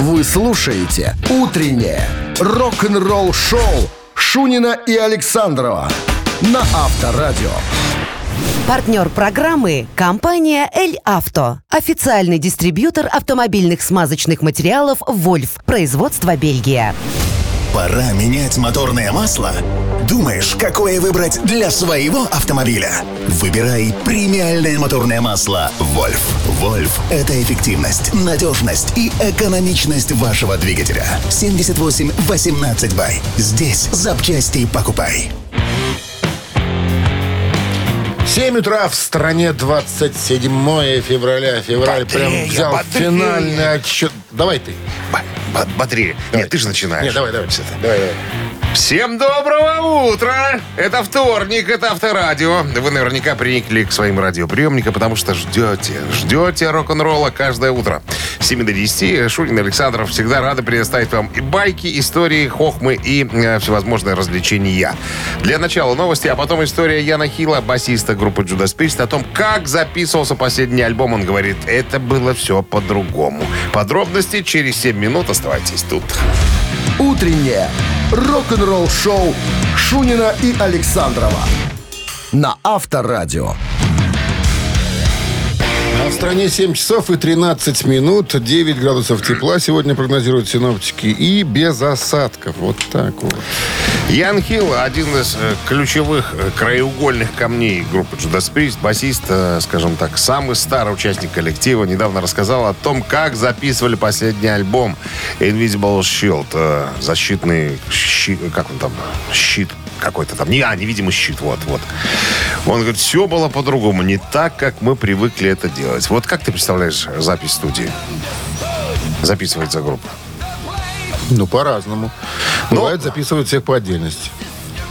Вы слушаете «Утреннее рок-н-ролл-шоу» Шунина и Александрова на Авторадио. Партнер программы – компания «Эль Авто». Официальный дистрибьютор автомобильных смазочных материалов «Вольф». Производство Бельгия. Пора менять моторное масло? Думаешь, какое выбрать для своего автомобиля? Выбирай премиальное моторное масло «Вольф». «Вольф» — это эффективность, надежность и экономичность вашего двигателя. 78 18 бай. Здесь запчасти покупай. 7 утра в стране 27 февраля. Февраль прям Бодрее, взял бодрее. финальный отчет. Давай ты. Б- б- Бодрее. Давай. Нет, ты же начинаешь. Нет, давай, давай. Давай, давай. Всем доброго утра! Это вторник, это Авторадио. Вы наверняка приникли к своим радиоприемникам, потому что ждете, ждете рок-н-ролла каждое утро. С 7 до 10 Шунин и Александров всегда рады предоставить вам и байки, истории, хохмы и э, всевозможные развлечения. Для начала новости, а потом история Яна Хила, басиста группы Judas Priest, о том, как записывался последний альбом. Он говорит, это было все по-другому. Подробности через 7 минут. Оставайтесь тут. «Утреннее рок-н-ролл-шоу» Шунина и Александрова на Авторадио. А в стране 7 часов и 13 минут, 9 градусов тепла сегодня прогнозируют синоптики и без осадков. Вот так вот. Ян Хилл, один из э, ключевых э, краеугольных камней группы Judas Priest, басист, э, скажем так, самый старый участник коллектива, недавно рассказал о том, как записывали последний альбом Invisible Shield, защитный щит, как он там, щит какой-то там, не, а, невидимый щит, вот, вот. Он говорит, все было по-другому, не так, как мы привыкли это делать. Вот как ты представляешь запись студии? Записывается группа. Ну, по-разному. Бывает, записывают всех по отдельности.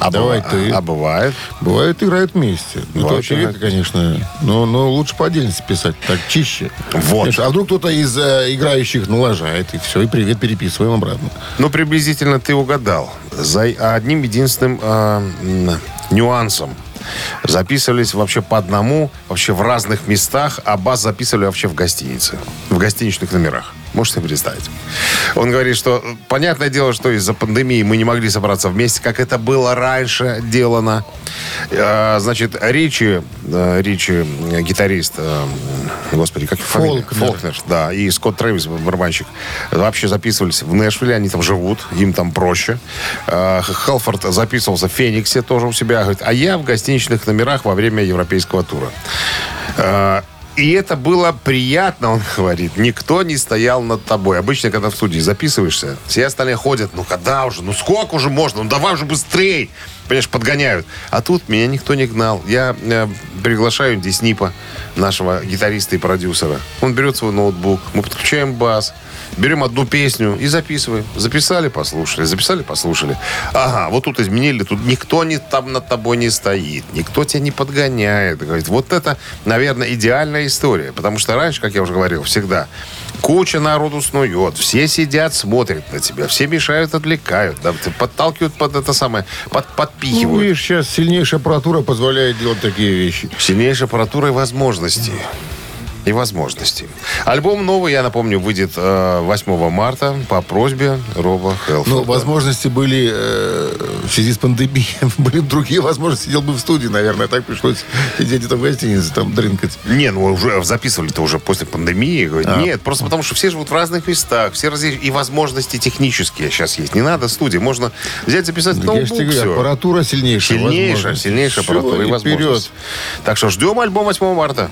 А Давай быва- ты. А бывает? Бывает, играют вместе. Ну, это Бывает, очевидно, играют. конечно. Но, но лучше по отдельности писать, так чище. Вот. Конечно, А вдруг кто-то из э, играющих налажает, и все, и привет, переписываем обратно. Ну, приблизительно ты угадал. За одним единственным э, нюансом. Записывались вообще по одному, вообще в разных местах, а бас записывали вообще в гостинице, в гостиничных номерах. Можете представить. Он говорит, что понятное дело, что из-за пандемии мы не могли собраться вместе, как это было раньше делано. Э, Значит, Ричи, э, Ричи, э, гитарист, э, господи, как его фамилия? Фолкнер. Фолкнер, да, и Скотт Трэвис, барабанщик, вообще записывались в Нэшвилле, они там живут, им там проще. Э, Хелфорд записывался в Фениксе тоже у себя, говорит, а я в гостиничных номерах во время европейского тура. И это было приятно, он говорит. Никто не стоял над тобой. Обычно, когда в студии записываешься, все остальные ходят. Ну, когда уже? Ну, сколько уже можно? Ну, давай уже быстрей. Понимаешь, подгоняют. А тут меня никто не гнал. Я э, приглашаю Диснипа, нашего гитариста и продюсера. Он берет свой ноутбук, мы подключаем бас, берем одну песню и записываем. Записали, послушали. Записали, послушали. Ага, вот тут изменили. Тут никто не, там над тобой не стоит. Никто тебя не подгоняет. Говорит, вот это, наверное, идеальная история. Потому что раньше, как я уже говорил, всегда куча народу снует. Все сидят, смотрят на тебя. Все мешают, отвлекают. Да, подталкивают под это самое, под, Ну, подпихивают. видишь, сейчас сильнейшая аппаратура позволяет делать такие вещи. Сильнейшая аппаратура и возможности. И возможности. Альбом новый, я напомню, выйдет э, 8 марта по просьбе Роба Хелфорда. Ну, возможности были э, в связи с пандемией. Были бы другие возможности, сидел бы в студии, наверное. Так пришлось сидеть где-то в гостинице, там, дрынкать. Не, ну уже записывали-то уже после пандемии. А. Нет, просто потому что все живут в разных местах, все разли- и возможности технические сейчас есть. Не надо студии, можно взять, записать Так ноутбук, я же тебе говорю, всё. аппаратура сильнейшая. Сильнейшая, сильнейшая аппаратура и и возможность. вперед. Так что ждем альбом 8 марта.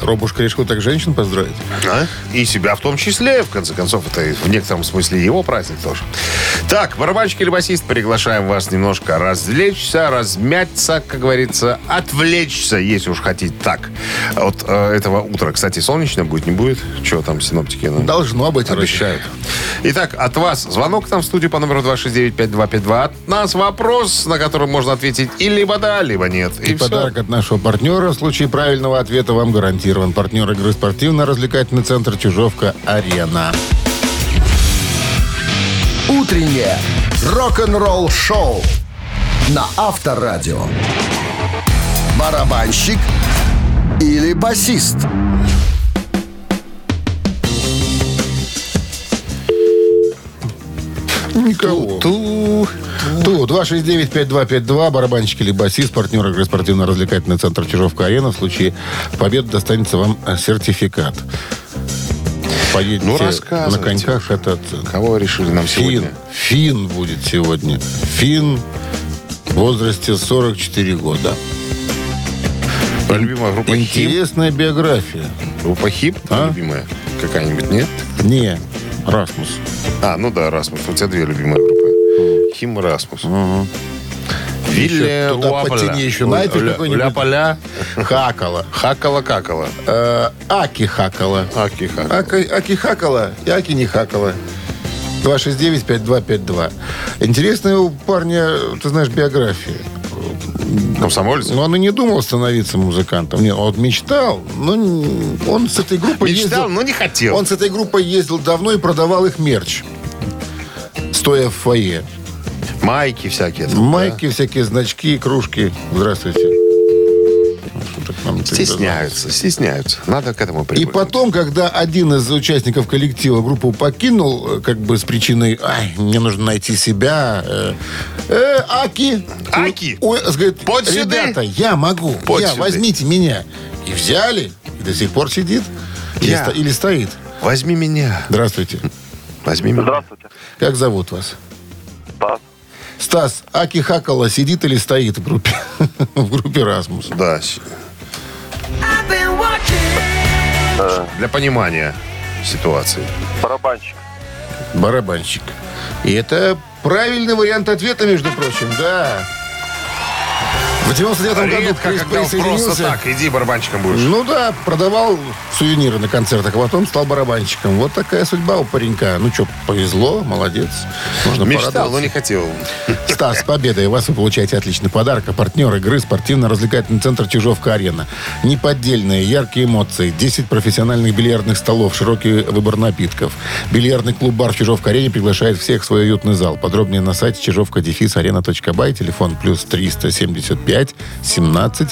Робушка решил так женщин поздравить. А? И себя в том числе, в конце концов, это в некотором смысле его праздник тоже. Так, барабанщик или басист, приглашаем вас немножко развлечься, размяться, как говорится, отвлечься, если уж хотите так. От э, этого утра, кстати, солнечно будет, не будет? Что там синоптики? ну, Должно быть. вроде. Обещают. Итак, от вас звонок нам в студию по номеру 269-5252. От нас вопрос, на который можно ответить и либо да, либо нет. И, И подарок от нашего партнера в случае правильного ответа вам гарантирован. Партнер игры спортивно-развлекательный центр «Чижовка-Арена». Утреннее рок-н-ролл шоу на Авторадио. Барабанщик или басист? Никого. Ту. Ту. 269-5252. Барабанщик или басист. Партнер игры спортивно-развлекательный центр Чижовка-Арена. В случае победы достанется вам сертификат. Поедете Ну, на коньках этот... Кого решили нам Фин. сегодня? Фин будет сегодня. Фин в возрасте 44 года. Любимая группа. Интересная биография. Группа Хим, А? любимая какая-нибудь, нет? Не, Расмус. А, ну да, Расмус. У тебя две любимые группы. Хим и Расмус. Вилли Еще туда Уапаля. потяни еще Ля- какой-нибудь. Ля-поля. Хакала. Хакала-какала. Э, Аки Хакала. Аки Хакала. Аки, Аки Хакала и Аки не Хакала. 269-5252. Интересная у парня, ты знаешь, биография. Комсомолец? Но он и не думал становиться музыкантом. Нет, он мечтал, но он с этой группой Мечтал, ездил... но не хотел. Он с этой группой ездил давно и продавал их мерч. Стоя в фойе. Майки всякие. там, Майки, всякие значки, кружки. Здравствуйте. Да? Стесняются, стесняются. Надо к этому И привыкнуть. потом, когда один из участников коллектива группу покинул, э, как бы с причиной, ай, мне нужно найти себя, э, э, Аки. Аки? Ой, говорит, Подь сюда. ребята, я могу, Подь я, сюда. возьмите меня. И взяли, и до сих пор сидит. Или, Я. сто- или стоит. Возьми меня. Здравствуйте. Возьми меня. Здравствуйте. Как зовут вас? Стас. Стас, Аки Хакала сидит или стоит в группе? в группе Расмус. Да. с- Для понимания ситуации. Барабанщик. Барабанщик. И это правильный вариант ответа, между прочим, да. В 99 году Крис когда просто присоединился. так, иди барабанщиком будешь. Ну да, продавал сувениры на концертах, а потом стал барабанщиком. Вот такая судьба у паренька. Ну что, повезло, молодец. Можно Мечтал, но не хотел. Стас, с победой вас вы получаете отличный подарок. А партнер игры спортивно-развлекательный центр Чижовка-Арена. Неподдельные, яркие эмоции, 10 профессиональных бильярдных столов, широкий выбор напитков. Бильярдный клуб-бар в Чижовка-Арене приглашает всех в свой уютный зал. Подробнее на сайте чижовка-арена.бай, телефон плюс 375 17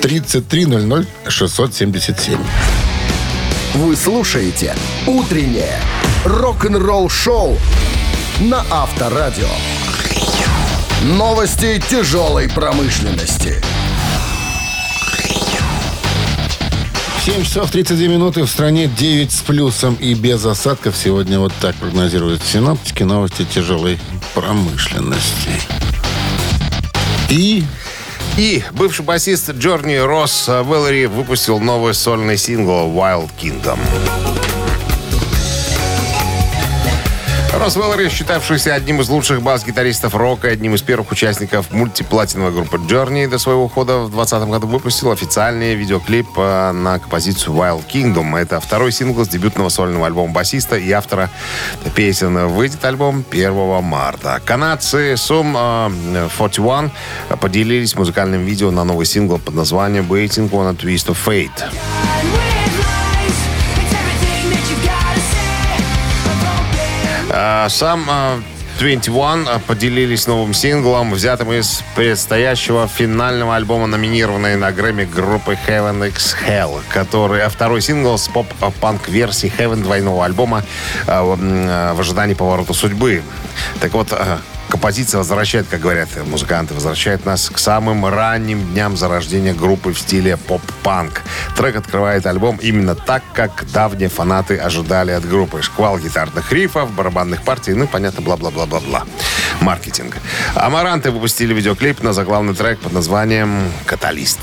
3300 677. Вы слушаете «Утреннее рок-н-ролл-шоу» на Авторадио. Новости тяжелой промышленности. 7 часов 32 минуты в стране 9 с плюсом и без осадков. Сегодня вот так прогнозируют синоптики новости тяжелой промышленности. И И бывший басист Джорни Росс Веллери выпустил новый сольный сингл «Wild Kingdom». Росс Веллери, считавшийся одним из лучших бас-гитаристов рока, и одним из первых участников мультиплатиновой группы Journey до своего ухода в 2020 году, выпустил официальный видеоклип э, на композицию Wild Kingdom. Это второй сингл с дебютного сольного альбома басиста и автора песен. Выйдет альбом 1 марта. Канадцы Sum э, 41 поделились музыкальным видео на новый сингл под названием Waiting on a Twist of Fate. Сам а, 21 а, поделились новым синглом, взятым из предстоящего финального альбома, номинированной на Грэмми группы Heaven X Hell, который а второй сингл с поп-панк версии Heaven двойного альбома а, в а, ожидании поворота судьбы. Так вот, а, Композиция возвращает, как говорят музыканты, возвращает нас к самым ранним дням зарождения группы в стиле поп-панк. Трек открывает альбом именно так, как давние фанаты ожидали от группы. Шквал гитарных рифов, барабанных партий, ну, понятно, бла-бла-бла-бла-бла. Маркетинг. Амаранты выпустили видеоклип на заглавный трек под названием «Каталист».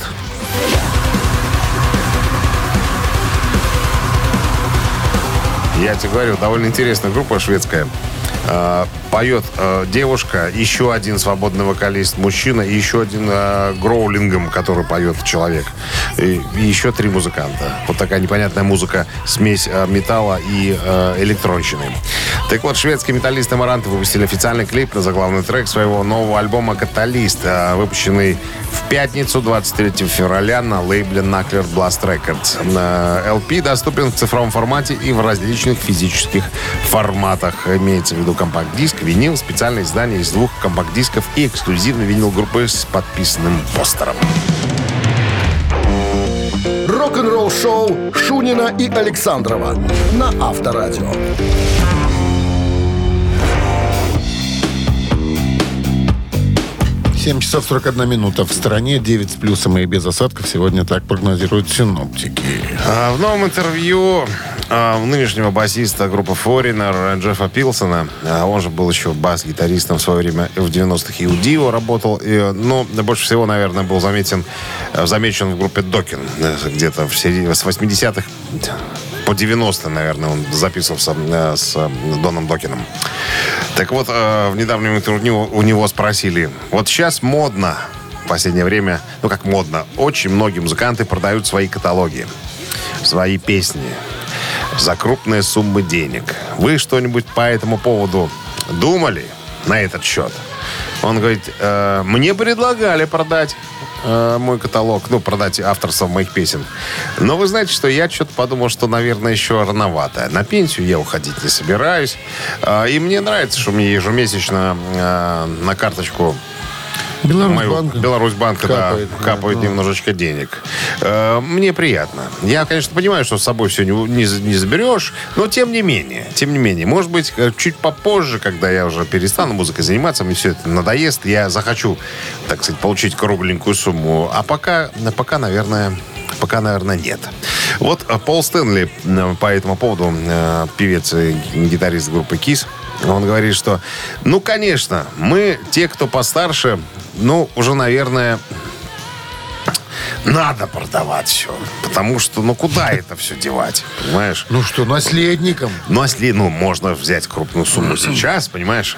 Я тебе говорю, довольно интересная группа шведская. Э, поет э, девушка, еще один свободный вокалист мужчина и еще один э, гроулингом, который поет человек. И, и еще три музыканта. Вот такая непонятная музыка, смесь э, металла и э, электронщины. Так вот, шведские металлисты Маранты выпустили официальный клип на заглавный трек своего нового альбома «Каталист», э, выпущенный в пятницу, 23 февраля на лейбле Knuckler Blast Records. LP доступен в цифровом формате и в различных физических форматах. Имеется в виду компакт-диск, винил, специальное издание из двух компакт-дисков и эксклюзивный винил группы с подписанным постером. Рок-н-ролл-шоу Шунина и Александрова на Авторадио. 7 часов 41 минута. В стране 9 с плюсом и без осадков. Сегодня так прогнозируют синоптики. А, В новом интервью а, нынешнего басиста группы Foreigner Джеффа Пилсона, а, он же был еще бас-гитаристом в свое время в 90-х и у Дио работал, и, но больше всего, наверное, был заметен, э, замечен в группе Докин э, где-то в середине, с 80-х по 90 наверное, он записывался э, с э, Доном Докином. Так вот, э, в недавнем интервью у него спросили, вот сейчас модно в последнее время, ну как модно, очень многие музыканты продают свои каталоги, свои песни за крупные суммы денег. Вы что-нибудь по этому поводу думали на этот счет? Он говорит, «Э, мне предлагали продать э, мой каталог, ну, продать авторство моих песен. Но вы знаете, что я что-то подумал, что, наверное, еще рановато. На пенсию я уходить не собираюсь. Э, и мне нравится, что мне ежемесячно э, на карточку мою Беларусьбанк. Беларусьбанка, да, Капает, капает, да, ну. немножечко денег. Э, мне приятно. Я, конечно, понимаю, что с собой все не, не, не заберешь, но тем не менее, тем не менее, может быть, э, чуть попозже, когда я уже перестану музыкой заниматься, мне все это надоест, я захочу, так сказать, получить кругленькую сумму. А пока, пока, наверное, пока, наверное, нет. Вот э, Пол Стэнли э, по этому поводу, певец и гитарист группы Kiss, он говорит, что, ну, конечно, мы, те, кто постарше, ну, уже, наверное, надо продавать все. Потому что, ну, куда это все девать, понимаешь? Ну что, наследникам? Ну, ну, можно взять крупную сумму сейчас, понимаешь?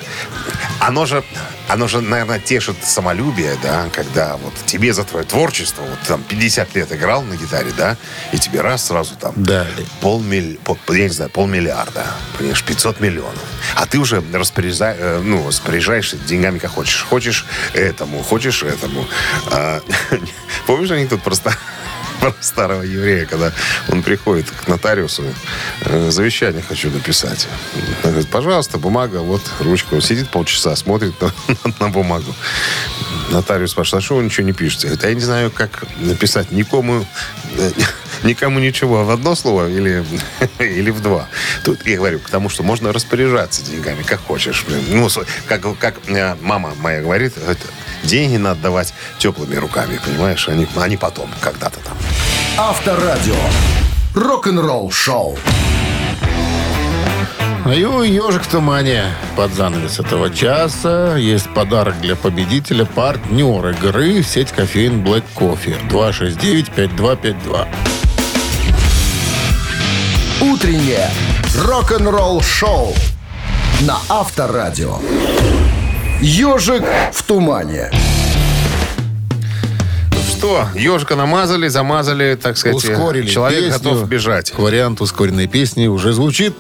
Оно же, оно же, наверное, тешит самолюбие, да, когда вот тебе за твое творчество, вот там 50 лет играл на гитаре, да, и тебе раз сразу там Дали. полмиль, пол- я не знаю, полмиллиарда, понимаешь, 500 миллионов. А ты уже распоряжа- э, ну, распоряжаешься деньгами как хочешь. Хочешь этому, хочешь этому. А, помнишь анекдот просто про старого еврея, когда он приходит к нотариусу, э, завещание хочу написать. Он говорит, пожалуйста, бумага, вот ручка. Он сидит полчаса, смотрит на, на бумагу. Нотариус спрашивает, а что вы ничего не пишете? Говорит, а я не знаю, как написать никому, э, никому ничего в одно слово или, или в два. Тут я говорю, к тому, что можно распоряжаться деньгами, как хочешь. Ну, как, как э, мама моя говорит, деньги надо давать теплыми руками, понимаешь? Они, они потом, когда-то там. Авторадио. Рок-н-ролл шоу. А и у «Ежик в тумане» под занавес этого часа есть подарок для победителя, партнер игры сеть кофеин Black Coffee 269-5252. Утреннее рок-н-ролл шоу на Авторадио. Ежик в тумане. Что, ежика намазали, замазали, так сказать, Ускорили человек песню. готов бежать. Вариант ускоренной песни уже звучит.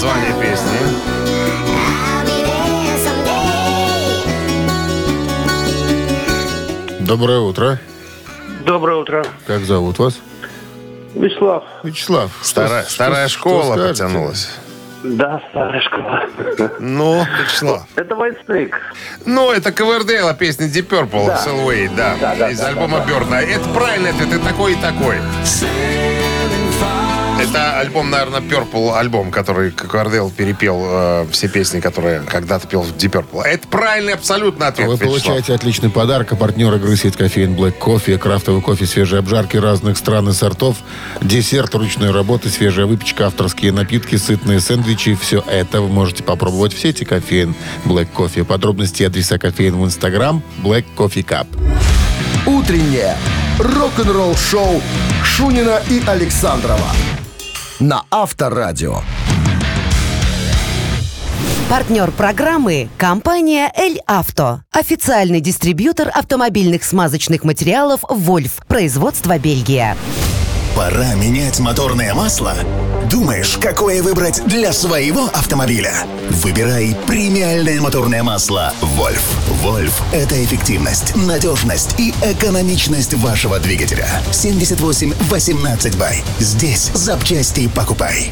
Название песни. Доброе утро. Доброе утро. Как зовут вас? Вячеслав. Вячеслав. что- Старая, что- старая что школа скажете? потянулась. Да, старая школа. Ну, Вячеслав. Это White Snake. Ну, это Ковердейла, песня Deep Purple, Да. Selway, да, Да, да, из да, альбома Бёрна. Это правильный ответ, и такой, и такой. Это альбом, наверное, Purple альбом, который Ковердейл перепел э, все песни, которые когда-то пел в Deep Purple. Это правильный абсолютно ответ, Вы Вячеслав. получаете отличный подарок. А партнер игры сеть кофеин Black Coffee. Крафтовый кофе, свежие обжарки разных стран и сортов. Десерт ручной работы, свежая выпечка, авторские напитки, сытные сэндвичи. Все это вы можете попробовать в сети кофеин Black Coffee. Подробности и адреса кофеин в Инстаграм Black Coffee Cup. Утреннее рок-н-ролл шоу Шунина и Александрова на Авторадио. Партнер программы – компания «Эль Авто». Официальный дистрибьютор автомобильных смазочных материалов «Вольф». Производство Бельгия. Пора менять моторное масло? Думаешь, какое выбрать для своего автомобиля? Выбирай премиальное моторное масло «Вольф». «Вольф» — это эффективность, надежность и экономичность вашего двигателя. 78-18 бай. Здесь запчасти покупай.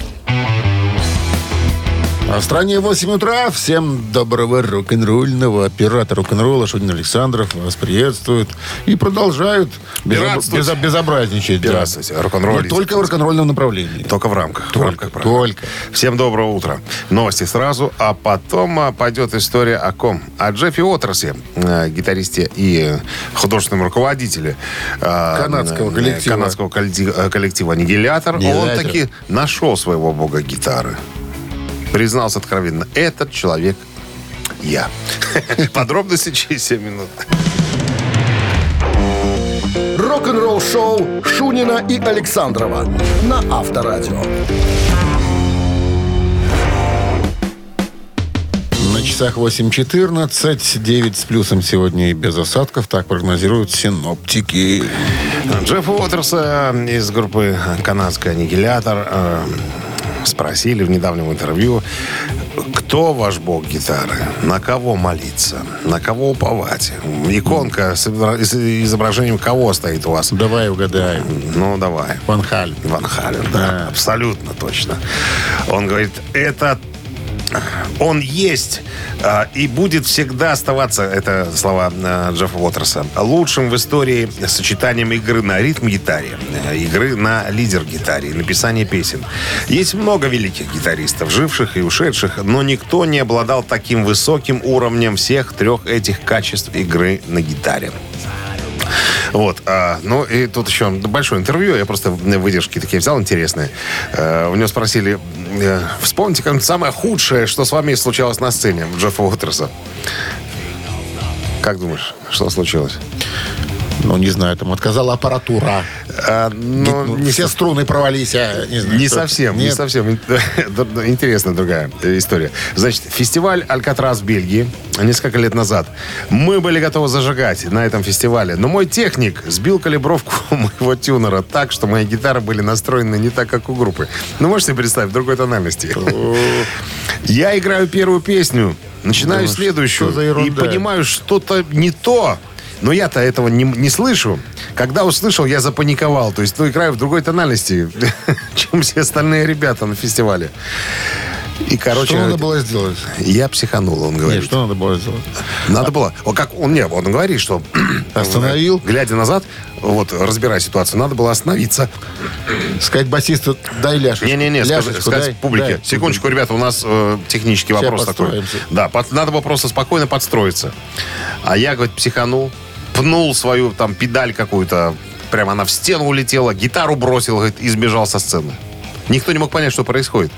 А в стране 8 утра. Всем доброго рок-н-ролльного. Оператор рок-н-ролла Шунин Александров вас приветствует. И продолжают безо- безобразничать. да. Пиратствовать, рок-н-роллить. Но только в рок-н-ролльном направлении. Только в рамках. Только, в рамках только. Всем доброго утра. Новости сразу, а потом а, пойдет история о ком? О Джеффи Уотерсе, э, гитаристе и художественном руководителе э, Канадского коллектива. канадского э, коллектива «Аннигилятор». Он таки нашел своего бога гитары. Признался откровенно, этот человек я. Подробности через 7 минут. Рок-н-ролл шоу Шунина и Александрова на Авторадио. На часах 8.14, 9 с плюсом сегодня и без осадков. Так прогнозируют синоптики. Джеффа Уотерса из группы «Канадская аннигилятор» э, спросили в недавнем интервью, кто ваш бог гитары, на кого молиться, на кого уповать. Иконка с изобра- с изображением кого стоит у вас? Давай угадаем. Ну, давай. Ван Халь. Ван Хален, да, абсолютно точно. Он говорит, это он есть а, и будет всегда оставаться, это слова а, Джеффа Уотерса, лучшим в истории сочетанием игры на ритм-гитаре, э, игры на лидер-гитаре написания песен. Есть много великих гитаристов, живших и ушедших, но никто не обладал таким высоким уровнем всех трех этих качеств игры на гитаре. Вот. а, ну, и тут еще большое интервью. Я просто выдержки такие взял интересные. Э, у него спросили, э, вспомните, как самое худшее, что с вами случалось на сцене Джеффа Уотерса. Как думаешь, что случилось? Ну, не знаю, там отказала аппаратура. А, ну, Ну, не, все струны провались, а не знаю. не что. совсем, не Нет. совсем. Интересная другая история. Значит, фестиваль «Алькатрас» в Бельгии несколько лет назад. Мы были готовы зажигать на этом фестивале, но мой техник сбил калибровку моего тюнера так, что мои гитары были настроены не так, как у группы. Ну, можете представить, в другой тональности. Я играю первую песню, начинаю Думаешь, следующую и понимаю, что-то не то. Но я-то этого не, не слышу. Когда услышал, я запаниковал. То есть, ну, играю в другой тональности, чем все остальные ребята на фестивале. И, короче, Что надо было сделать? я психанул, он говорит. Нет, что надо было сделать? Надо было. Он как он не, он говорит, что Остановил? глядя назад, вот разбирая ситуацию, надо было остановиться. Сказать басисту, дай ляшечку. Не-не-не, сказать дай, публике. дай. Секундочку, ребята, у нас э, технический Сейчас вопрос такой. Да, под- надо было просто спокойно подстроиться. А я, говорит, психанул, пнул свою там педаль какую-то, прямо она в стену улетела, гитару бросил, говорит, и сбежал со сцены. Никто не мог понять, что происходит.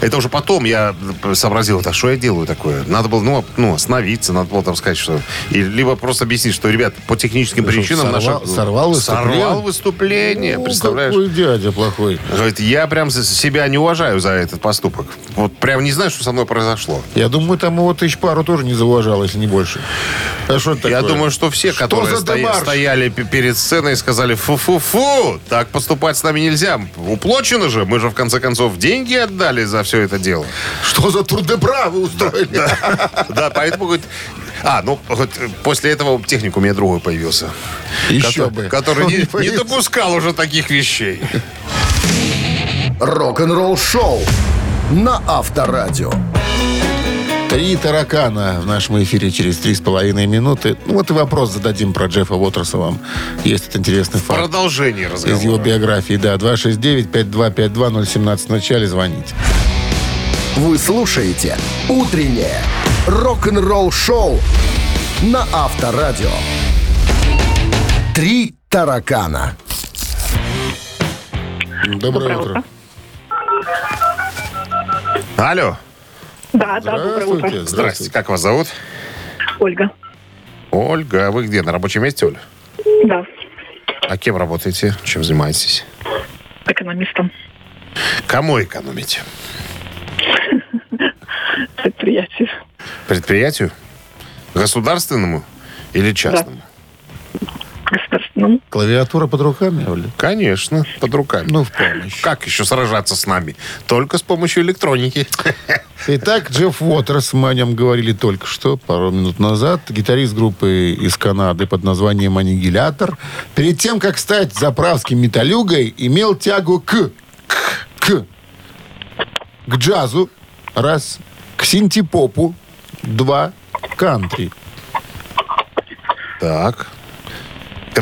Это уже потом я сообразил, так что я делаю такое. Надо было, ну, ну остановиться, надо было там сказать, что... И, либо просто объяснить, что, ребят, по техническим что, причинам... сорвал- наша- сорвал выступление? Сорвал выступление, Ну, представляешь? Какой дядя плохой. Говорит, я прям себя не уважаю за этот поступок. Вот прям не знаю, что со мной произошло. Я думаю, там его тысяч пару тоже не зауважал, если не больше. А что это Я такое? думаю, что все, Что которые стоя- стояли перед сценой, сказали, фу-фу-фу, так поступать с нами нельзя. Уплочено же, мы же в конце концов деньги отдали за все это дело. Что за турдебра вы устроили? Да, поэтому, говорит, а, ну, вот, э, после этого техник у меня другой появился. Еще Который- бы. Который Он не, не не допускал уже таких вещей. Рок-н-ролл шоу на Авторадио. Три таракана в нашем эфире через три с половиной минуты. Ну, вот и вопрос зададим про Джеффа Уотерса вам. Есть этот интересный факт. Продолжение Из его разговора. биографии, да. 269-5252-017 в начале звоните. Вы слушаете «Утреннее рок-н-ролл шоу» на Авторадио. Три таракана. Доброе, утро. Алло. Да, да, доброе утро. Здравствуйте. Здрасте, как вас зовут? Ольга. Ольга, а вы где, на рабочем месте, Оля? Да. А кем работаете? Чем занимаетесь? Экономистом Кому экономите? предприятия. Предприятию? Государственному или частному? Государственному. Клавиатура под руками, Оля? Конечно, под руками. Ну, в помощь. Как еще сражаться с нами? Только с помощью электроники. Итак, Джефф Уотерс, мы о нем говорили только что, пару минут назад, гитарист группы из Канады под названием «Аннигилятор», перед тем, как стать заправским металюгой, имел тягу к, к, к, к джазу, раз, к синтепопу, два, кантри. Так.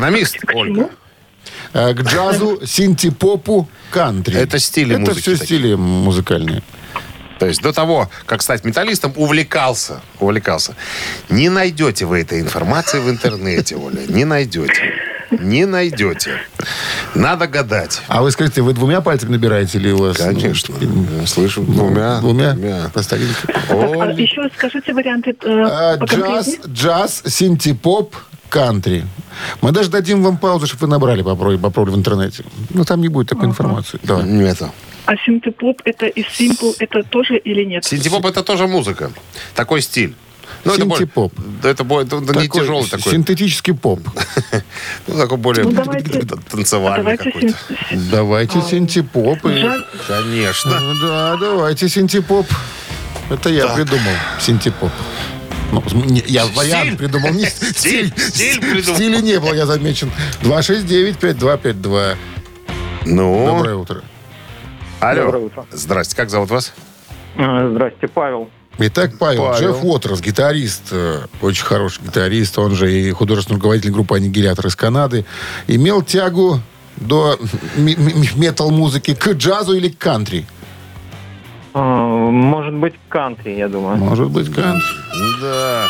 Экономист, Ольга. Э, К джазу, синтепопу, кантри. Это стили Это музыки все такие. стили музыкальные. То есть до того, как стать металлистом, увлекался. Увлекался. Не найдете вы этой информации в интернете, Оля. Не найдете. Не найдете. Надо гадать. А вы скажите, вы двумя пальцами набираете или у вас? Конечно. ну, Я слышу. Двумя. Двумя? По старинке. А Оля. еще скажите варианты э, А, Джаз, джаз, синтепоп, кантри. Мы даже дадим вам паузу, чтобы вы набрали, попробовали, попробовали в интернете. Ну, там не будет такой информации. Давай. Не это. А синтепоп это и симпл это тоже или нет? Синтепоп это тоже музыка. Такой стиль. Ну, это более- Синтепоп. Это, более- это не Такой тяжелый такой. Синтетический поп. Ну, такой более Ну, давайте- танцевальный Давайте какой-то. син- Давайте синтепоп. и- Джаз. Конечно. Ну, Да, давайте синтепоп. Это я придумал. Синтепоп. Ну, не, я вариант придумал. Не, Стиль, стиль придумал. Стиля не было, я замечен. 269-5252. Ну, Доброе утро. алло. Доброе утро. Здрасте, как зовут вас? А, Здрасте, Павел. Итак, Павел, Павел. Джефф Уотерс, гитарист, э, очень хороший гитарист, он же и художественный руководитель группы «Аннигилятор» из Канады, имел тягу до м- м- метал-музыки к джазу или к кантри? А, Может быть, кантри, я думаю. Может быть, кантри. Да.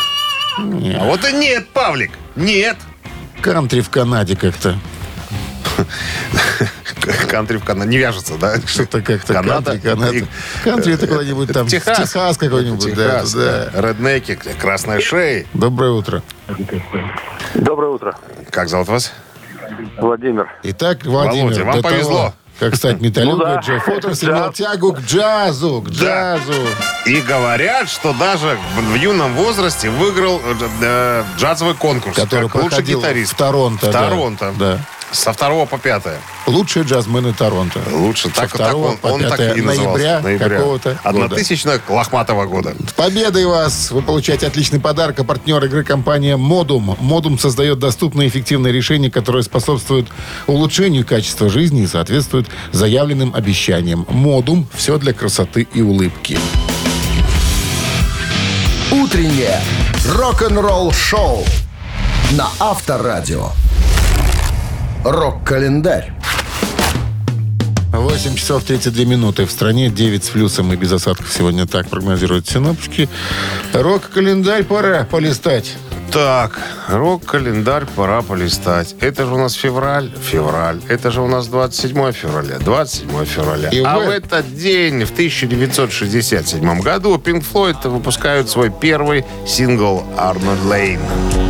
А вот и нет, Павлик. Нет. Кантри в Канаде как-то. Кантри в Канаде. Не вяжется, да? Что-то как-то Канада. кантри, Канада. И- Кантри это куда-нибудь там. Техас. Техас какой-нибудь. да, Техас, да. да. Реднеки, красная шея. Доброе утро. Доброе утро. Как зовут вас? Владимир. Итак, Владимир, Володя, вам повезло. Как стать металлюгой, Ну да. Джефф Уотерс Да. имел тягу к джазу, к джазу. И говорят, что даже в, юном возрасте выиграл э, э, джазовый конкурс. Который как лучший гитарист. в Торонто. В. Торонто. Да. Со второго по пятое. Лучшие джазмены Торонто. Лучше. Со Так, так второго он, по он так пятое и назывался. ноября какого-то года. Однотысячного лохматого года. С победой вас! Вы получаете отличный подарок. А партнер игры компания Модум. Модум создает доступные и эффективные решения, которые способствуют улучшению качества жизни и соответствуют заявленным обещаниям. Модум – все для красоты и улыбки. Утреннее рок-н-ролл-шоу на Авторадио. Рок-календарь. 8 часов 32 минуты. В стране 9 с плюсом и без осадков сегодня так прогнозируют синоптики. Рок-календарь пора полистать. Так, рок-календарь пора полистать. Это же у нас февраль. Февраль. Это же у нас 27 февраля. 27 февраля. И а в в этот день, в 1967 году, Pink Floyd выпускают свой первый сингл «Arnold Lane».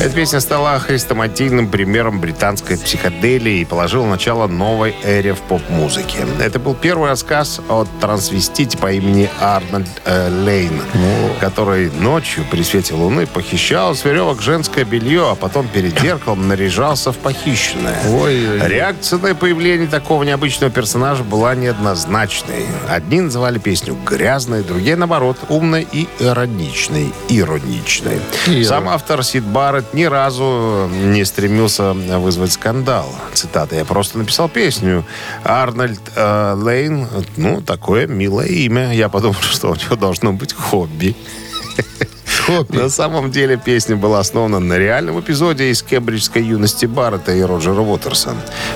Эта песня стала хрестоматийным примером британской психоделии и положила начало новой эре в поп-музыке. Это был первый рассказ о трансвестите по имени Арнольд э, Лейн, который ночью при свете луны похищал с веревок женское белье, а потом перед зеркалом наряжался в похищенное. Ой-ой-ой. Реакция на появление такого необычного персонажа была неоднозначной. Одни называли песню грязной, другие, наоборот, умной и ироничной. Ироничной. Иро. Сам автор Сид Барретт ни разу не стремился вызвать скандал. Цитата. «Я просто написал песню. Арнольд э, Лейн, ну, такое милое имя. Я подумал, что у него должно быть хобби». Хоппи. На самом деле песня была основана на реальном эпизоде из кембриджской юности Баррета и Роджера Уотерса.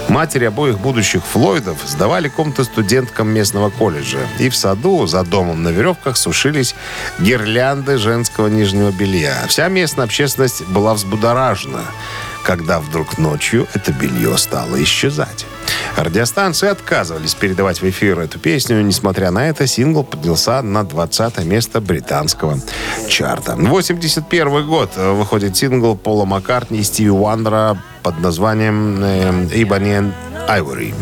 Матери обоих будущих Флойдов сдавали комнаты студенткам местного колледжа. И в саду за домом на веревках сушились гирлянды женского нижнего белья. Вся местная общественность была взбудоражена когда вдруг ночью это белье стало исчезать. Радиостанции отказывались передавать в эфир эту песню. Несмотря на это, сингл поднялся на 20 место британского чарта. 81 год э, выходит сингл Пола Маккартни и Стиви Уандера под названием э, «Ebony and Ivory».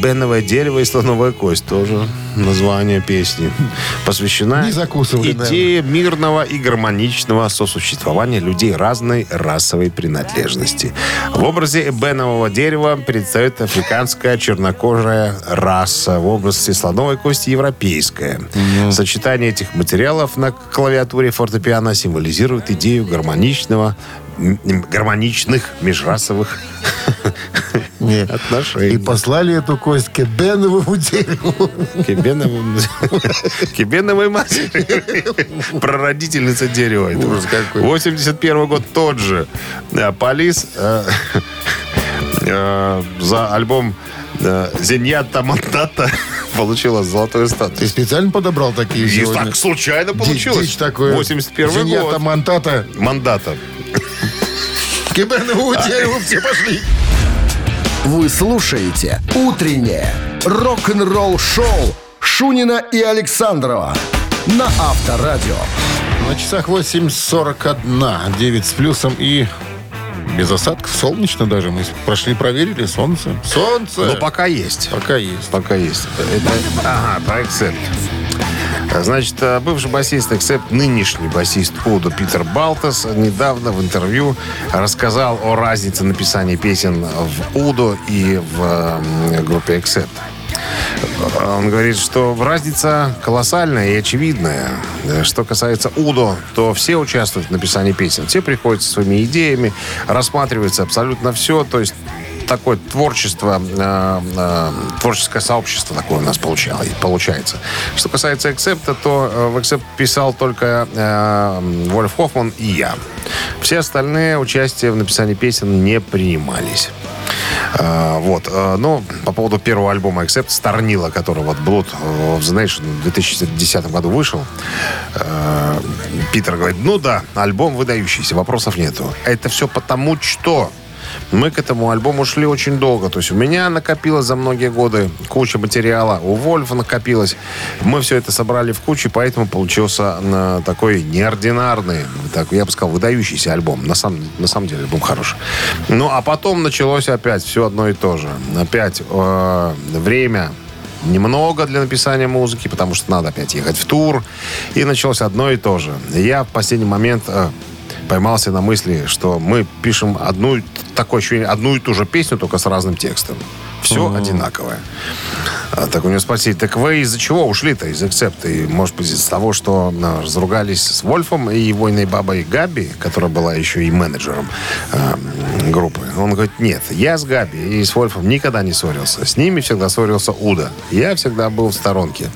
Беновое дерево и слоновая кость тоже название песни. Посвящена Не закусывали, идее мирного и гармоничного сосуществования людей разной расовой принадлежности. В образе бенового дерева предстает африканская чернокожая раса, в области слоновой кости европейская. Сочетание этих материалов на клавиатуре фортепиано символизирует идею гармоничного гармоничных межрасовых Нет. отношений. И послали эту кость к дереву. Кибеновым... Кибеновой матери. Прародительница дерева. Это Ужас какой. 81 год тот же. Полис э, э, за альбом э, «Зеньята Мандата» получила золотой Ты статус. специально подобрал такие И сегодня? так случайно получилось. дичь такое. 81 Зиньята год. Монтата. Мандата. К Беновому дереву все пошли. Вы слушаете «Утреннее рок-н-ролл-шоу» Шунина и Александрова на Авторадио. На часах 8.41. 9 с плюсом и без осадков. Солнечно даже. Мы прошли, проверили. Солнце. Солнце. Но пока есть. Пока есть. Пока есть. Это, ага, про Accept. Значит, э, бывший басист Accept, нынешний басист Удо Питер Балтас, недавно в интервью рассказал о разнице написания песен в Удо и в э, группе Accept. Он говорит, что разница колоссальная и очевидная. Что касается УДО, то все участвуют в написании песен. Все приходят со своими идеями, рассматривается абсолютно все. То есть такое творчество, э, э, творческое сообщество такое у нас получало- получается. Что касается Эксепта, то э, в Эксепт писал только э, Вольф Хоффман и я. Все остальные участие в написании песен не принимались. А, Вот. а, Но по поводу первого альбома Accept, Старнила, который вот Blood of the Nation в 2010 году вышел, э, Питер говорит, ну да, альбом выдающийся, вопросов нету. Это все потому, что мы к этому альбому шли очень долго. То есть у меня накопилось за многие годы куча материала, у Вольфа накопилось. Мы все это собрали в кучу, поэтому получился э, такой неординарный, так, я бы сказал, выдающийся альбом. На самом, на самом деле альбом хороший. Ну, а потом началось опять все одно и то же. Опять э, время немного для написания музыки, потому что надо опять ехать в тур. И началось одно и то же. Я в последний момент э, поймался на мысли, что мы пишем одну, такое ощущение, одну и ту же песню, только с разным текстом. Все одинаковое. А, так у него спросили, так вы из-за чего ушли-то из Accept? И, может быть, из-за того, что э, разругались с Вольфом и его иной бабой Габи, которая была еще и менеджером э, группы. Он говорит, нет, я с Габи и с Вольфом никогда не ссорился. С ними всегда ссорился Уда. Я всегда был в сторонке.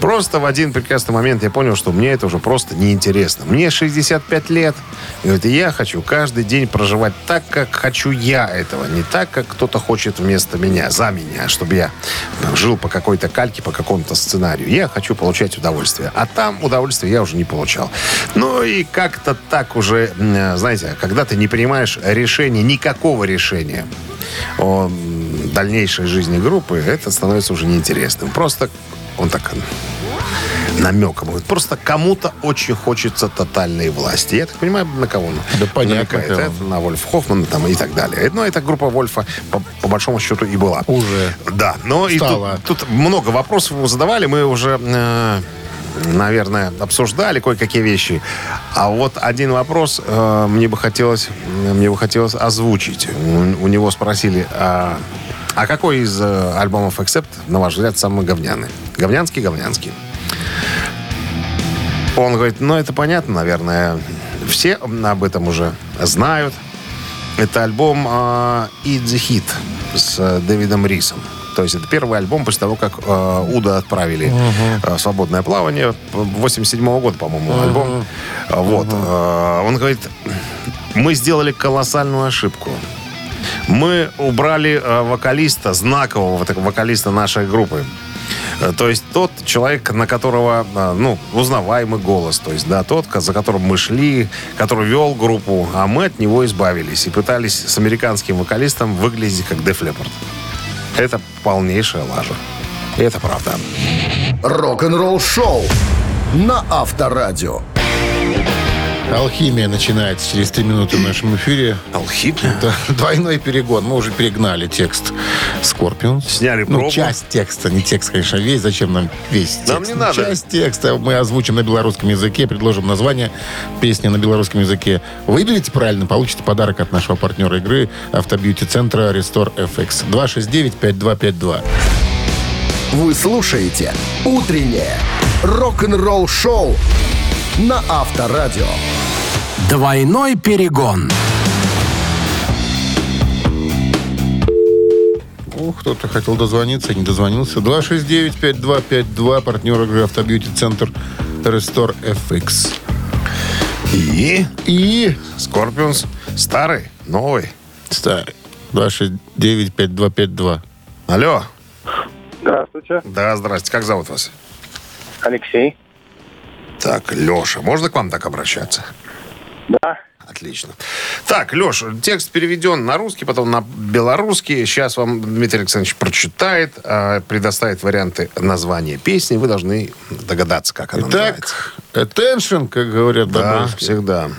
Просто в один прекрасный момент я понял, что мне это уже просто неинтересно. Мне 65 лет. И говорит, я хочу каждый день проживать так, как хочу я этого. Не так, как кто-то хочет вместо меня, за меня, чтобы я жил по какой-то кальке, по какому-то сценарию. Я хочу получать удовольствие. А там удовольствие я уже не получал. Ну и как-то так уже, знаете, когда ты не принимаешь решения, никакого решения о дальнейшей жизни группы, это становится уже неинтересным. Просто он так намеком. говорит, Просто кому-то очень хочется тотальной власти. Я так понимаю, на кого он Да понятно, намекает. Это на Вольф Хоффмана там, и так далее. Но эта группа Вольфа по, по большому счету и была. Уже. Да, но и Стала. тут, тут много вопросов ему задавали. Мы уже, э, наверное, обсуждали кое-какие вещи. А вот один вопрос э, мне бы хотелось, мне бы хотелось озвучить. У, у него спросили, а, а какой из э, альбомов Accept, на ваш взгляд, самый говняный? Говнянский, говнянский. Он говорит, ну это понятно, наверное, все об этом уже знают. Это альбом э, Eat the Hit с э, Дэвидом Рисом. То есть это первый альбом после того, как э, Уда отправили э, в свободное плавание. 87 года, по-моему, альбом. А, Вот. Э, он говорит, мы сделали колоссальную ошибку. Мы убрали э, вокалиста, знакового вокалиста нашей группы. Э, То есть тот человек, на которого, а, ну, узнаваемый голос. То есть, да, тот, за которым мы шли, который вел группу, а мы от него избавились и пытались с американским вокалистом выглядеть как Деф Леппорт. Это полнейшая лажа. И это правда. Рок-н-ролл шоу на Авторадио. Алхимия начинается через три минуты в нашем эфире. Алхимия? Да, двойной перегон. Мы уже перегнали текст Скорпион. Сняли Ну, пробу. часть текста. Не текст, конечно, весь. Зачем нам весь Нам текст? не надо. Часть текста мы озвучим на белорусском языке, предложим название песни на белорусском языке. Выберите правильно, получите подарок от нашего партнера игры автобьюти-центра Restore FX. 269-5252. Вы слушаете «Утреннее рок-н-ролл-шоу» на Авторадио. Двойной перегон. О, кто-то хотел дозвониться, не дозвонился. 269-5252, партнер игры автобьюти-центр Restore FX. И И Скорпионс старый, новый. старый. 269-5252. Алло. Здравствуйте. Да, здрасте. Как зовут вас? Алексей. Так, Леша. Можно к вам так обращаться? Да. Отлично. Так, Леш, текст переведен на русский, потом на белорусский. Сейчас вам Дмитрий Александрович прочитает, а, предоставит варианты названия песни. Вы должны догадаться, как она называется. Итак, attention, как говорят Да, всегда.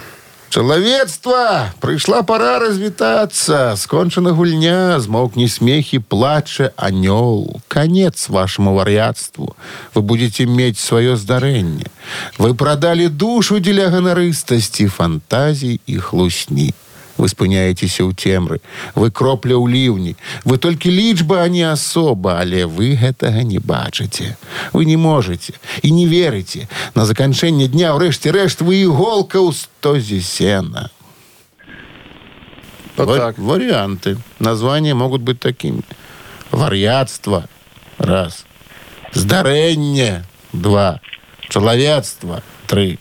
Чалавецтва! Прыйшла пора развітацца. Скончана гульня, змоўкне смехі, плаче анёл. Конец вашему вар'яцтву. Вы будете мець сваё здарэнне. Вы продали душу дзеля ганарыстасці, фантазій і хлусні. Вы спыняецеся ў цемры. Вы кропля ў ліўні. Вы толькі лічба, а не асоба, але вы гэтага не бачыце. Вы не можете і не верыце. На заканчэнне дня ўрэшце рэшт вы іголка ў стозе сена. Вот так. Варианты. Названия могут быть такими. Вар'яцтва. Раз. Здарэнне. Два. Чалавецтва. Три.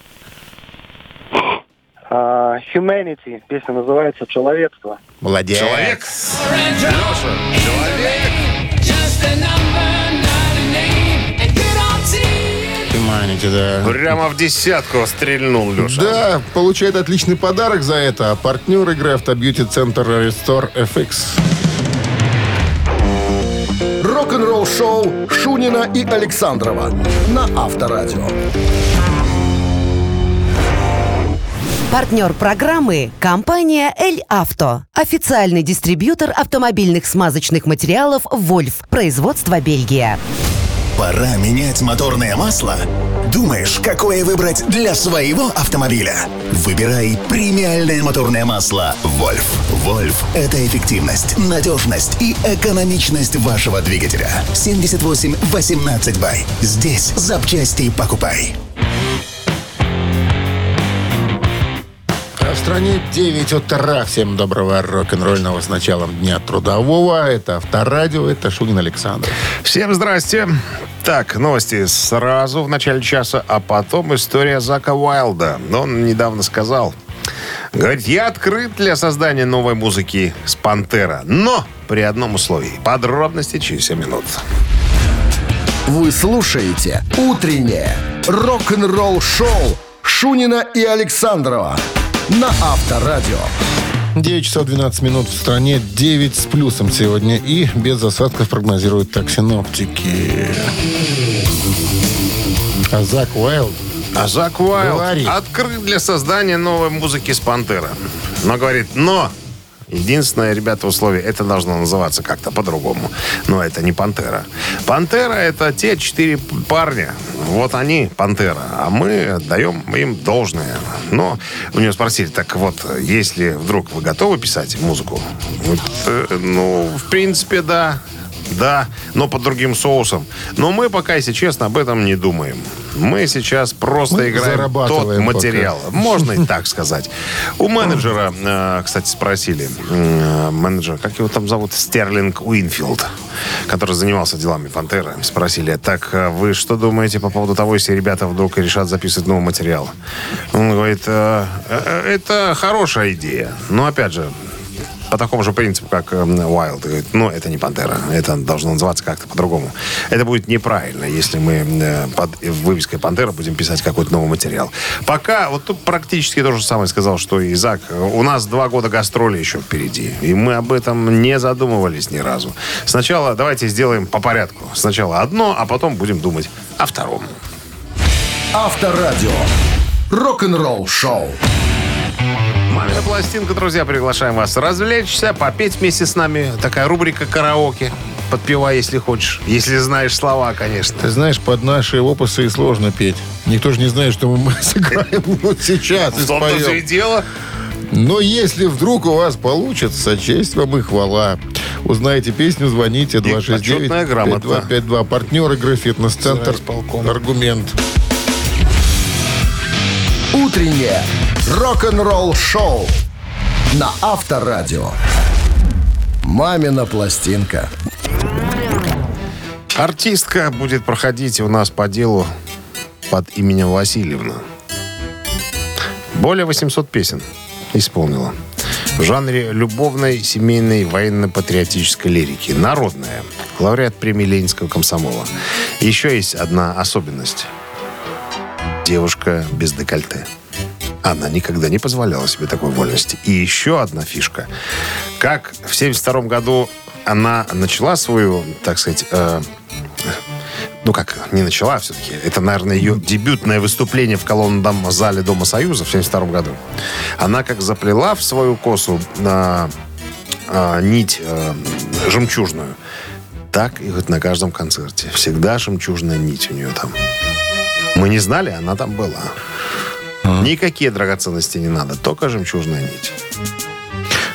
А, Humanity. Песня называется «Человечество». Молодец. Человек. Леша, человек. Понимаете, да. Прямо в десятку стрельнул Леша. Да, получает отличный подарок за это. А партнер игры автобьюти-центр Restore FX. Рок-н-ролл шоу Шунина и Александрова на Авторадио. Партнер программы – компания «Эль Авто». Официальный дистрибьютор автомобильных смазочных материалов «Вольф». Производство Бельгия. Пора менять моторное масло? Думаешь, какое выбрать для своего автомобиля? Выбирай премиальное моторное масло «Вольф». «Вольф» — это эффективность, надежность и экономичность вашего двигателя. 78-18 бай. Здесь запчасти покупай. В стране 9 утра. Всем доброго рок-н-ролльного с началом дня трудового. Это Авторадио, это Шунин Александр. Всем здрасте. Так, новости сразу в начале часа, а потом история Зака Уайлда. Он недавно сказал, говорит, я открыт для создания новой музыки с Пантера, но при одном условии. Подробности через 7 минут. Вы слушаете «Утреннее рок-н-ролл шоу» Шунина и Александрова на Авторадио. 9 часов 12 минут в стране, 9 с плюсом сегодня. И без осадков прогнозируют так синоптики. А Зак Уайлд А Зак Уайлд открыт для создания новой музыки с Пантера. Но говорит, но единственное, ребята, условие, это должно называться как-то по-другому. Но это не Пантера. Пантера это те четыре парня. Вот они, Пантера. А мы даем им должное. Но у него спросили, так вот, если вдруг вы готовы писать музыку? Вот, э, ну, в принципе, да. Да, но под другим соусом. Но мы пока, если честно, об этом не думаем. Мы сейчас просто Мы играем тот материал. Можно и так сказать. У менеджера, э, кстати, спросили. э, Менеджер, как его там зовут? Стерлинг Уинфилд, который занимался делами Пантера. Спросили, так э, вы что думаете по поводу того, если ребята вдруг решат записывать новый материал? Он говорит, «Э, э, это хорошая идея. Но, опять же, по такому же принципу, как Wild. И говорит, ну, это не Пантера, это должно называться как-то по-другому. Это будет неправильно, если мы э, под вывеской Пантера будем писать какой-то новый материал. Пока, вот тут практически то же самое сказал, что и Зак. У нас два года гастроли еще впереди. И мы об этом не задумывались ни разу. Сначала давайте сделаем по порядку. Сначала одно, а потом будем думать о втором. Авторадио. Рок-н-ролл шоу. Мамина пластинка, друзья, приглашаем вас развлечься, попеть вместе с нами. Такая рубрика караоке. Подпевай, если хочешь. Если знаешь слова, конечно. Ты знаешь, под наши опусы и сложно петь. Никто же не знает, что мы сыграем вот сейчас и В том-то все и споем. дело. Но если вдруг у вас получится, честь вам и хвала. Узнаете песню, звоните почетная грамота. 269-5252. Партнер игры «Фитнес-центр». Аргумент. Утреннее рок-н-ролл шоу на Авторадио. Мамина пластинка. Артистка будет проходить у нас по делу под именем Васильевна. Более 800 песен исполнила. В жанре любовной, семейной, военно-патриотической лирики. Народная. Лауреат премии Ленинского комсомола. Еще есть одна особенность. Девушка без декольте. Она никогда не позволяла себе такой вольности. И еще одна фишка. Как в 72 году она начала свою, так сказать, э, ну как, не начала а все-таки. Это, наверное, ее дебютное выступление в колонном зале Дома Союза в 72 году. Она как заплела в свою косу на а, нить э, жемчужную, так и вот на каждом концерте. Всегда жемчужная нить у нее там. Мы не знали, она там была. Никакие драгоценности не надо, только жемчужная нить.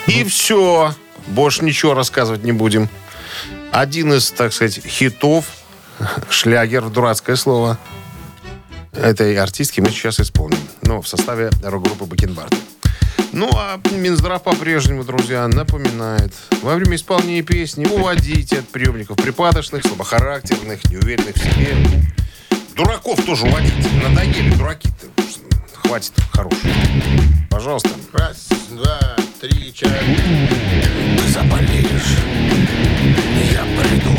И все. Больше ничего рассказывать не будем. Один из, так сказать, хитов, шлягер, дурацкое слово, этой артистки мы сейчас исполним. Ну, в составе рок-группы Бакенбард. Ну, а Минздрав по-прежнему, друзья, напоминает. Во время исполнения песни уводите от приемников припадочных, слабохарактерных, неуверенных в себе. Дураков тоже уводите. Надоели дураки-то. Хватит хороших. Пожалуйста. Раз, два, три, четыре. Ты заболеешь, я приду,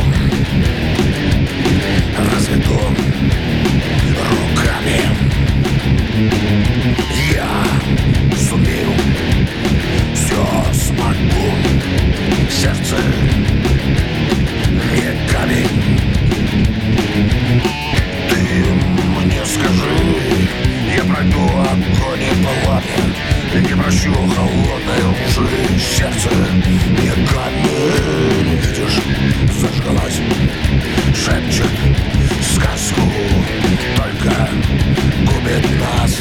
разведу руками. Я сумею, все смогу, сердце огонь и пламя, не прощу холодной лжи, сердце не камень. Видишь, зажгалась, шепчет сказку, только губит нас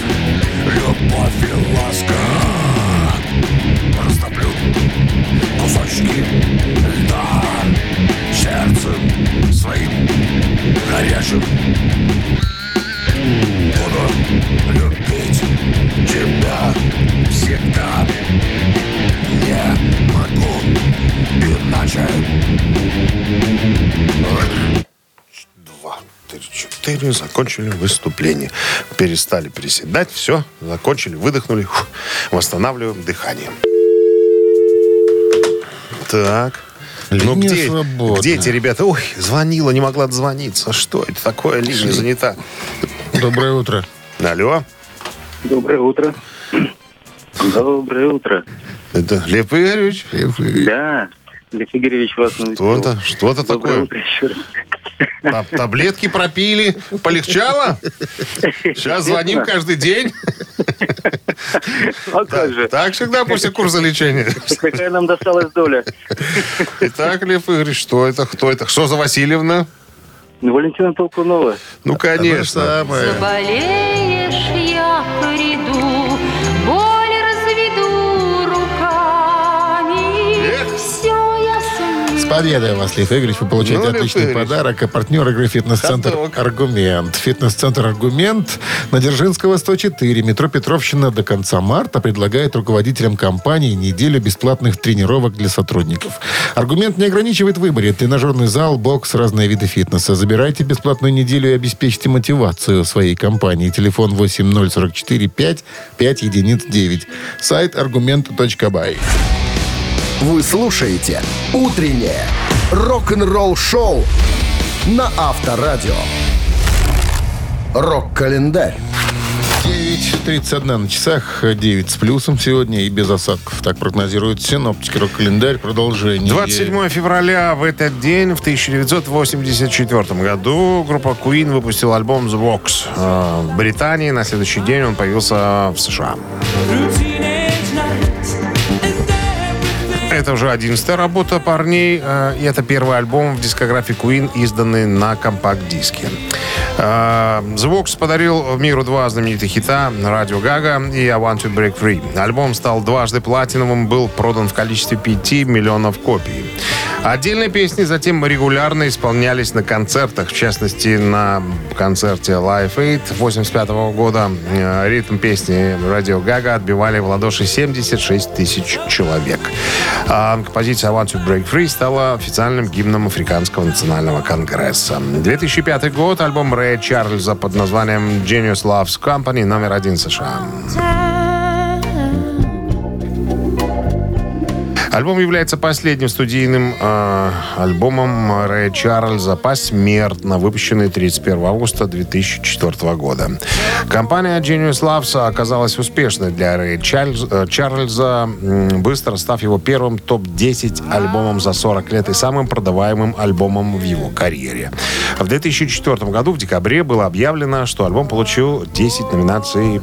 любовь и ласка. Растоплю кусочки льда сердцем своим горячим. Буду любить тебя всегда. Не могу иначе. Два, три, четыре. Закончили выступление. Перестали приседать. Все. Закончили. Выдохнули. Фух. Восстанавливаем дыхание. Так. Ну где, свободна. где эти ребята? Ой, звонила, не могла дозвониться. Что это такое? Линия занята. Доброе утро. Алло. Доброе утро. Доброе утро. Это Лев Игоревич? Да, Лев Игоревич вас навестил. Что-то, что-то такое. утро еще раз. Та- Таблетки пропили, полегчало? Сейчас звоним каждый день. А как же? Так всегда после курса лечения. Какая нам досталась доля? Итак, Лев Игоревич, что это? Кто это? Что за Васильевна? Ну, Валентина Толкунова. Ну, конечно. Заболеешь, я приду, победой вас, Лев Игоревич. Вы получаете Ну, отличный Игоревич. подарок. А партнер игры «Фитнес-центр. Аргумент». «Фитнес-центр Аргумент» на Дзержинского, 104. Метро Петровщина до конца марта предлагает руководителям компании неделю бесплатных тренировок для сотрудников. «Аргумент» не ограничивает в выборе. Тренажерный зал, бокс, разные виды фитнеса. Забирайте бесплатную неделю и обеспечьте мотивацию своей компании. Телефон 8044 5 5 единиц 9. Сайт аргумент.бай. Вы слушаете «Утреннее рок-н-ролл-шоу» на Авторадио. Рок-календарь. 9.31 на часах, 9 с плюсом сегодня и без осадков. Так прогнозирует синоптики рок-календарь. Продолжение. 27 февраля в этот день, в 1984 году, группа Queen выпустила альбом The Vox э, в Британии. На следующий день он появился в США. Это уже одиннадцатая работа парней, э, и это первый альбом в дискографии Queen, изданный на компакт-диске. Э, The Vox подарил миру два знаменитых хита «Радио Гага» и «I Want to Break Free». Альбом стал дважды платиновым, был продан в количестве 5 миллионов копий. Отдельные песни затем регулярно исполнялись на концертах, в частности, на концерте Live Aid 85 года. Э, Ритм песни «Радио Гага» отбивали в ладоши 76 тысяч человек. А композиция «I Want to Break Free» стала официальным гимном Африканского национального конгресса. 2005 год. Альбом Рэя Чарльза под названием «Genius Loves Company» номер один США. Альбом является последним студийным э, альбомом Рэя Чарльза посмертно, выпущенный 31 августа 2004 года. Компания Genius Loves оказалась успешной для Рэя Чарльз- э, Чарльза, м, быстро став его первым топ-10 альбомом за 40 лет и самым продаваемым альбомом в его карьере. В 2004 году, в декабре, было объявлено, что альбом получил 10 номинаций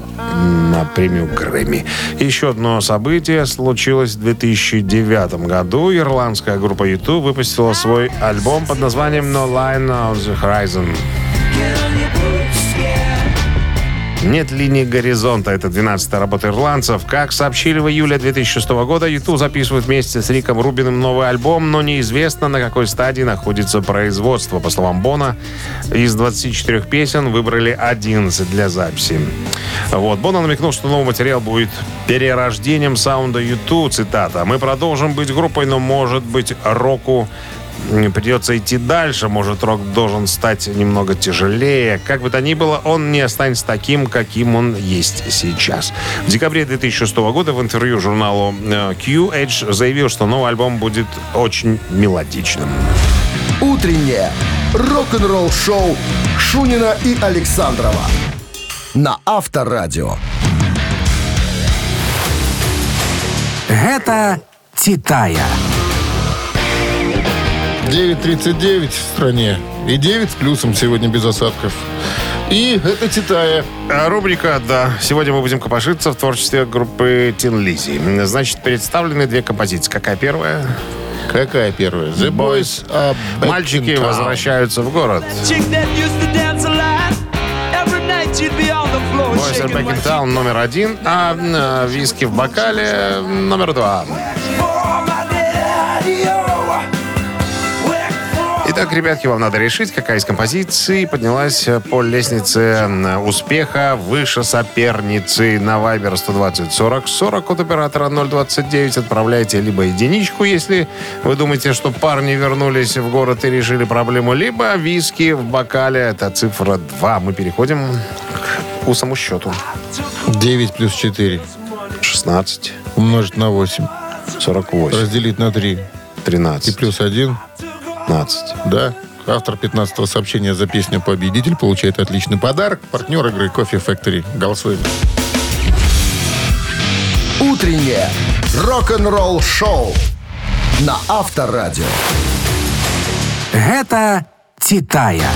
на премию Грэмми. Еще одно событие случилось в 2009 году. Ирландская группа YouTube выпустила свой альбом под названием No Line on the Horizon. Нет линии горизонта. Это 12-я работа ирландцев. Как сообщили в июле 2006 года, YouTube записывает вместе с Риком Рубиным новый альбом, но неизвестно, на какой стадии находится производство. По словам Бона, из 24 песен выбрали 11 для записи. Вот. Бона намекнул, что новый материал будет перерождением саунда YouTube, цитата. «Мы продолжим быть группой, но, может быть, року придется идти дальше. Может, рок должен стать немного тяжелее. Как бы то ни было, он не останется таким, каким он есть сейчас. В декабре 2006 года в интервью журналу э, Q Edge заявил, что новый альбом будет очень мелодичным. Утреннее рок-н-ролл-шоу Шунина и Александрова на Авторадио. Гэта «Титая». 9.39 в стране. И 9 с плюсом сегодня без осадков. И это Титая. А, Рубрика «Да». Сегодня мы будем копошиться в творчестве группы Тин Лизи. Значит, представлены две композиции. Какая первая? Какая первая? The Boys are back Мальчики возвращаются в город. Boys are back in town номер один, а э, виски в бокале номер два. Итак, ребятки, вам надо решить, какая из композиций поднялась по лестнице э, успеха выше соперницы на Viber 120 40 40 от оператора 029. Отправляйте либо единичку, если вы думаете, что парни вернулись в город и решили проблему, либо виски в бокале. Это цифра 2. Мы переходим к вкусому счету. 9 плюс 4. 16, Умножить на 8. 48, Разделить на 3. И 13, плюс 1. 15. Да. Автор 15-го сообщения за песню «Победитель» получает отличный подарок. Партнер игры «Кофе Factory». Голосуем. Утреннее рок-н-ролл-шоу на Авторадио. Гэта «Титая».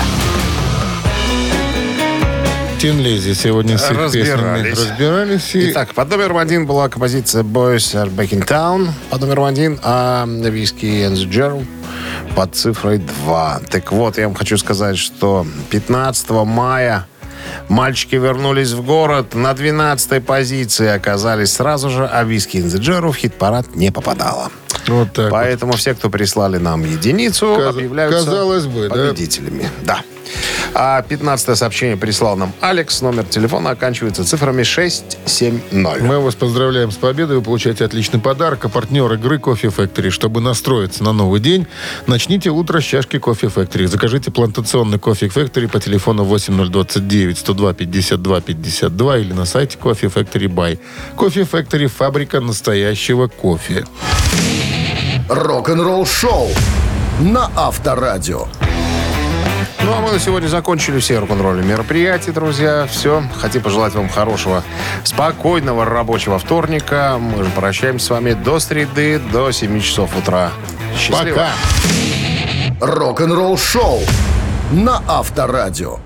Тин Лези сегодня с их Разбирались. песнями разбирались. И Итак, под номером один была композиция Boys are back in town. Под номером один, а Whiskey and Gerald под цифрой 2. Так вот, я вам хочу сказать, что 15 мая мальчики вернулись в город. На 12 позиции оказались сразу же, а the Gerald в хит-парад не попадала. вот так вот. Поэтому все, кто прислали нам единицу, Каз- объявляются казалось бы, да. победителями. Да. А 15 сообщение прислал нам Алекс. Номер телефона оканчивается цифрами 670. Мы вас поздравляем с победой. Вы получаете отличный подарок. А партнер игры Кофе Factory. Чтобы настроиться на новый день, начните утро с чашки Кофе Factory. Закажите плантационный Кофе Factory по телефону 8029 102 52 52 или на сайте Кофе Factory Buy. Кофе Factory – фабрика настоящего кофе. Рок-н-ролл шоу на Авторадио. Ну, а мы на сегодня закончили все рок-н-ролльные мероприятия, друзья. Все. Хотим пожелать вам хорошего, спокойного рабочего вторника. Мы же прощаемся с вами до среды, до 7 часов утра. Счастливо. Пока. Рок-н-ролл шоу на Авторадио.